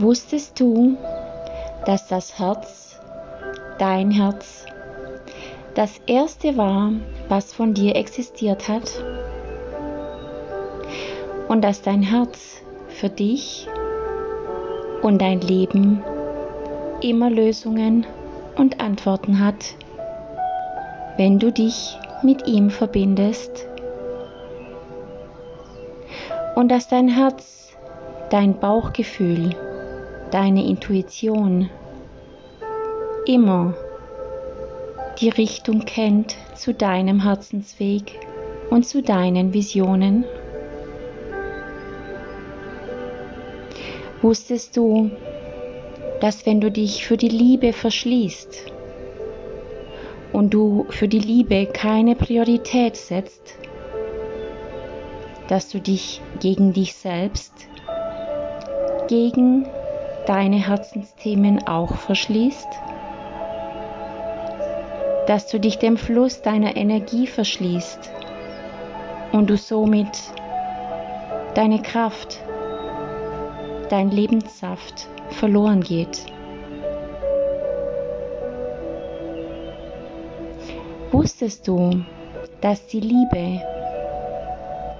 Wusstest du, dass das Herz, dein Herz, das erste war, was von dir existiert hat? Und dass dein Herz für dich und dein Leben immer Lösungen und Antworten hat, wenn du dich mit ihm verbindest. Und dass dein Herz, dein Bauchgefühl, deine Intuition immer die Richtung kennt zu deinem Herzensweg und zu deinen Visionen. Wusstest du, dass wenn du dich für die Liebe verschließt und du für die Liebe keine Priorität setzt, dass du dich gegen dich selbst, gegen deine Herzensthemen auch verschließt? Dass du dich dem Fluss deiner Energie verschließt und du somit deine Kraft, dein Lebenssaft verloren geht. Wusstest du, dass die Liebe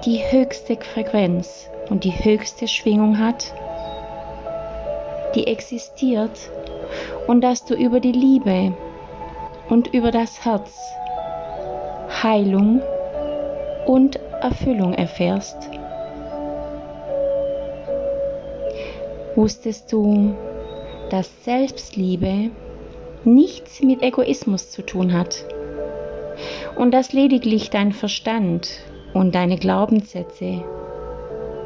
die höchste Frequenz und die höchste Schwingung hat? Die existiert und dass du über die Liebe und über das Herz Heilung und Erfüllung erfährst. Wusstest du, dass Selbstliebe nichts mit Egoismus zu tun hat und dass lediglich dein Verstand und deine Glaubenssätze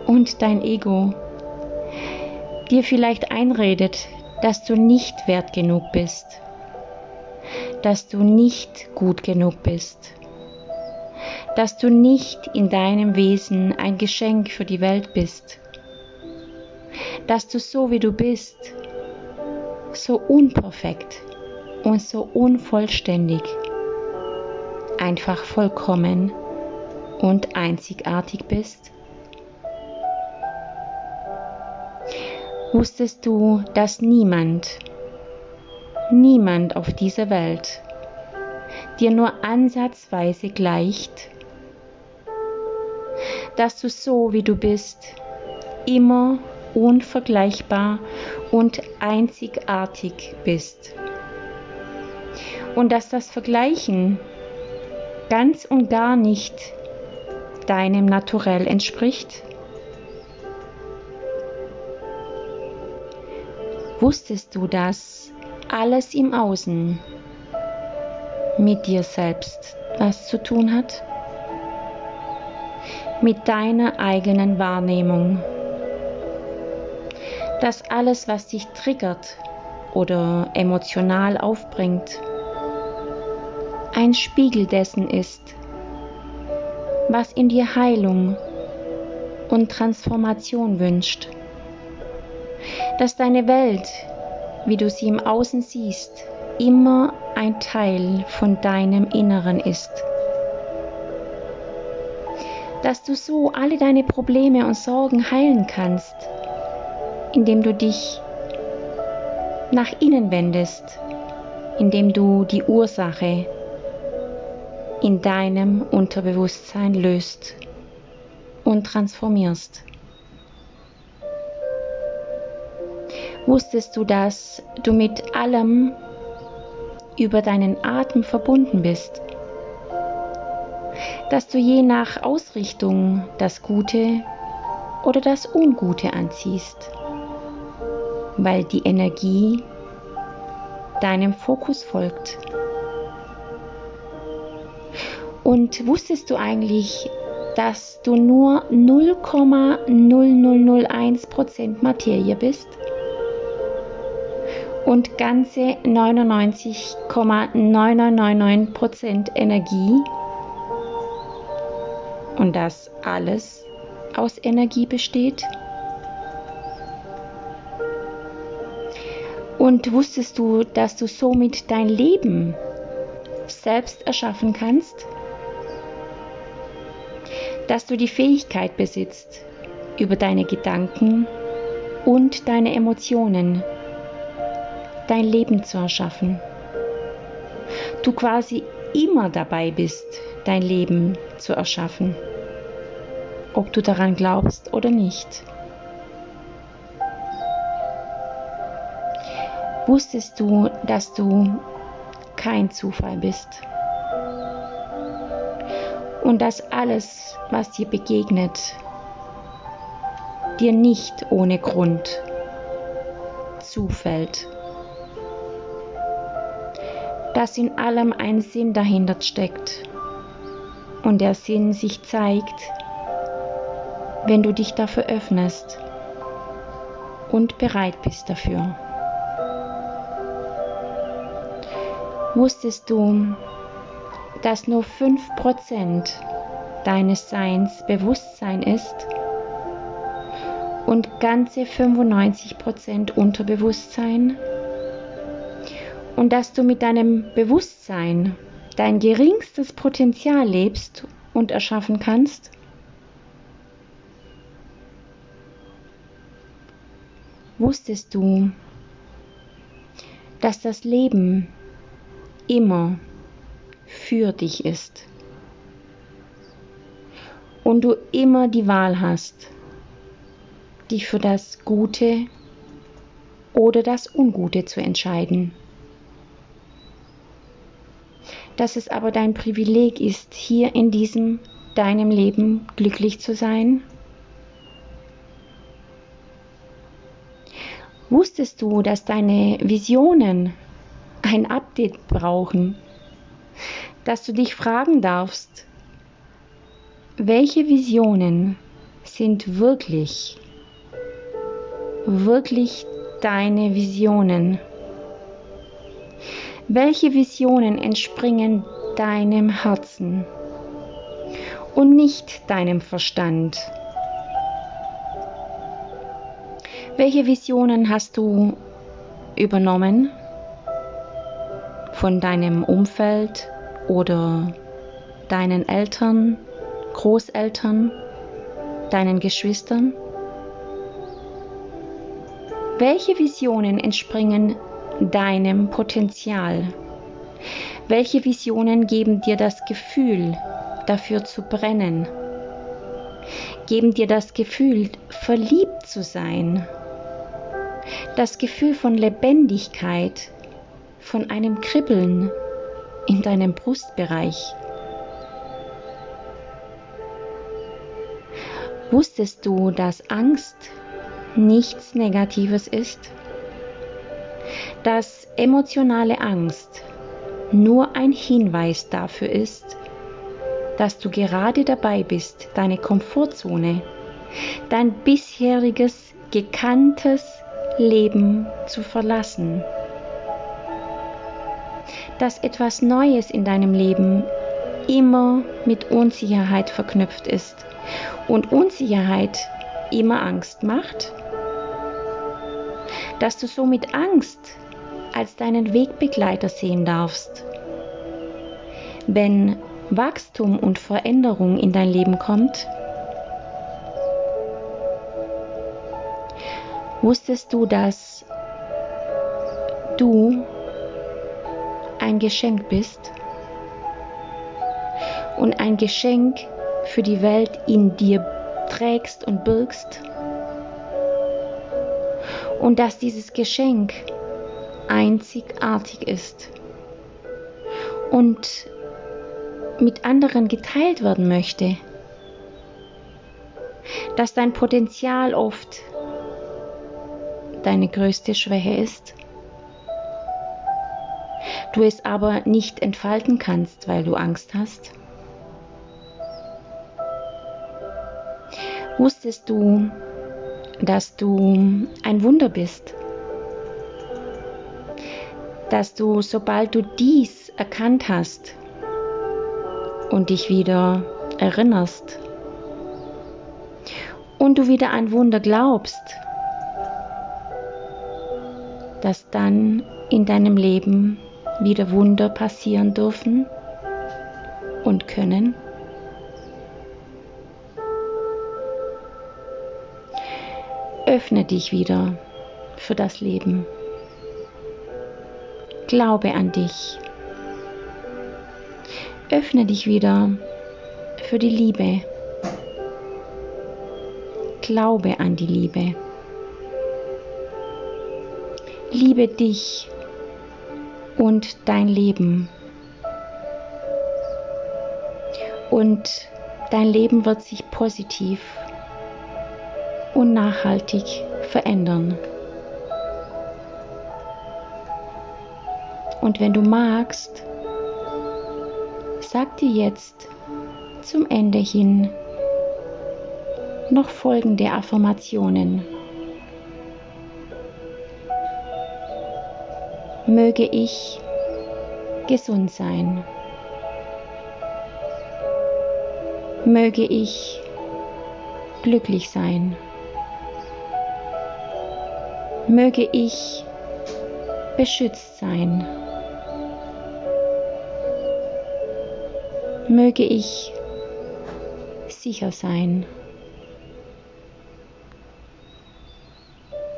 und dein Ego dir vielleicht einredet, dass du nicht wert genug bist, dass du nicht gut genug bist, dass du nicht in deinem Wesen ein Geschenk für die Welt bist, dass du so wie du bist, so unperfekt und so unvollständig, einfach vollkommen und einzigartig bist? Wusstest du, dass niemand, niemand auf dieser Welt dir nur ansatzweise gleicht? Dass du so wie du bist, immer unvergleichbar und einzigartig bist. Und dass das Vergleichen ganz und gar nicht deinem Naturell entspricht? Wusstest du, dass alles im Außen mit dir selbst was zu tun hat? Mit deiner eigenen Wahrnehmung. Dass alles, was dich triggert oder emotional aufbringt, ein Spiegel dessen ist, was in dir Heilung und Transformation wünscht dass deine Welt, wie du sie im Außen siehst, immer ein Teil von deinem Inneren ist. Dass du so alle deine Probleme und Sorgen heilen kannst, indem du dich nach innen wendest, indem du die Ursache in deinem Unterbewusstsein löst und transformierst. Wusstest du, dass du mit allem über deinen Atem verbunden bist? Dass du je nach Ausrichtung das Gute oder das Ungute anziehst, weil die Energie deinem Fokus folgt. Und wusstest du eigentlich, dass du nur 0,0001% Materie bist? Und ganze 99,999% Energie und dass alles aus Energie besteht? Und wusstest du, dass du somit dein Leben selbst erschaffen kannst? Dass du die Fähigkeit besitzt, über deine Gedanken und deine Emotionen dein Leben zu erschaffen. Du quasi immer dabei bist, dein Leben zu erschaffen, ob du daran glaubst oder nicht. Wusstest du, dass du kein Zufall bist? Und dass alles, was dir begegnet, dir nicht ohne Grund zufällt. Dass in allem ein Sinn dahinter steckt und der Sinn sich zeigt, wenn du dich dafür öffnest und bereit bist dafür. Wusstest du, dass nur 5% deines Seins Bewusstsein ist und ganze 95% Unterbewusstsein? Und dass du mit deinem Bewusstsein dein geringstes Potenzial lebst und erschaffen kannst? Wusstest du, dass das Leben immer für dich ist und du immer die Wahl hast, dich für das Gute oder das Ungute zu entscheiden. Dass es aber dein Privileg ist, hier in diesem deinem Leben glücklich zu sein? Wusstest du, dass deine Visionen ein Update brauchen, dass du dich fragen darfst, welche Visionen sind wirklich, wirklich deine Visionen? Welche Visionen entspringen deinem Herzen und nicht deinem Verstand? Welche Visionen hast du übernommen von deinem Umfeld oder deinen Eltern, Großeltern, deinen Geschwistern? Welche Visionen entspringen deinem Potenzial? Welche Visionen geben dir das Gefühl, dafür zu brennen? Geben dir das Gefühl, verliebt zu sein? Das Gefühl von Lebendigkeit, von einem Kribbeln in deinem Brustbereich. Wusstest du, dass Angst nichts Negatives ist? Dass emotionale Angst nur ein Hinweis dafür ist, dass du gerade dabei bist, deine Komfortzone, dein bisheriges gekanntes Leben zu verlassen dass etwas Neues in deinem Leben immer mit Unsicherheit verknüpft ist und Unsicherheit immer Angst macht? Dass du somit Angst als deinen Wegbegleiter sehen darfst. Wenn Wachstum und Veränderung in dein Leben kommt, wusstest du, dass du ein Geschenk bist und ein Geschenk für die Welt in dir trägst und birgst und dass dieses Geschenk einzigartig ist und mit anderen geteilt werden möchte, dass dein Potenzial oft deine größte Schwäche ist du es aber nicht entfalten kannst, weil du Angst hast? Wusstest du, dass du ein Wunder bist? Dass du, sobald du dies erkannt hast und dich wieder erinnerst und du wieder an Wunder glaubst, dass dann in deinem Leben wieder Wunder passieren dürfen und können. Öffne dich wieder für das Leben. Glaube an dich. Öffne dich wieder für die Liebe. Glaube an die Liebe. Liebe dich und dein Leben. Und dein Leben wird sich positiv und nachhaltig verändern. Und wenn du magst, sag dir jetzt zum Ende hin noch folgende Affirmationen. Möge ich gesund sein. Möge ich glücklich sein. Möge ich beschützt sein. Möge ich sicher sein.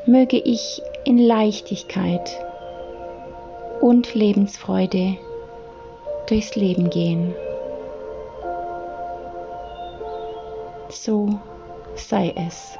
Möge ich in Leichtigkeit und Lebensfreude durchs Leben gehen. So sei es.